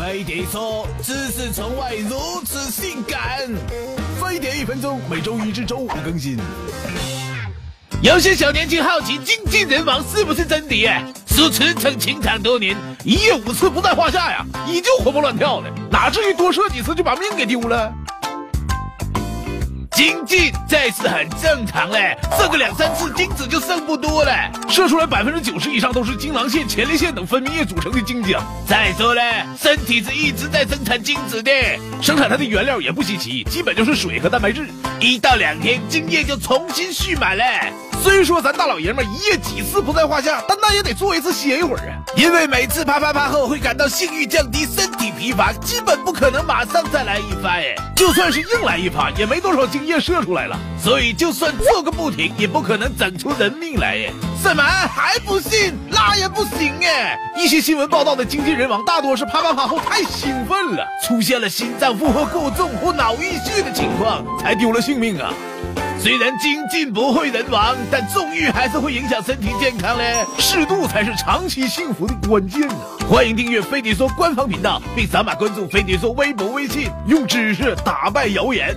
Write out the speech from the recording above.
飞碟说：“知识从外如此性感。”飞碟一分钟，每周一至周五更新。有些小年轻好奇精尽人亡是不是真的？主持曾情场多年，一夜五次不在话下呀，依旧活蹦乱跳的，哪至于多射几次就把命给丢了？精进这是很正常嘞，射个两三次精子就剩不多了，射出来百分之九十以上都是精囊腺、前列腺等分泌液组成的精浆。再说了，身体是一直在生产精子的，生产它的原料也不稀奇，基本就是水和蛋白质，一到两天精液就重新蓄满了。虽说咱大老爷们一夜几次不在话下，但那也得坐一次歇一会儿啊，因为每次啪啪啪后会感到性欲降低、身体疲乏，基本不可能马上再来一发哎。就算是硬来一发，也没多少精液射出来了，所以就算做个不停，也不可能整出人命来哎。什么还不信？那也不行哎。一些新闻报道的精尽人亡，大多是啪啪啪后太兴奋了，出现了心脏负荷过重或脑溢血的情况，才丢了性命啊。虽然精进不会人亡，但纵欲还是会影响身体健康嘞。适度才是长期幸福的关键呢。欢迎订阅飞碟说官方频道，并扫码关注飞碟说微博、微信，用知识打败谣言。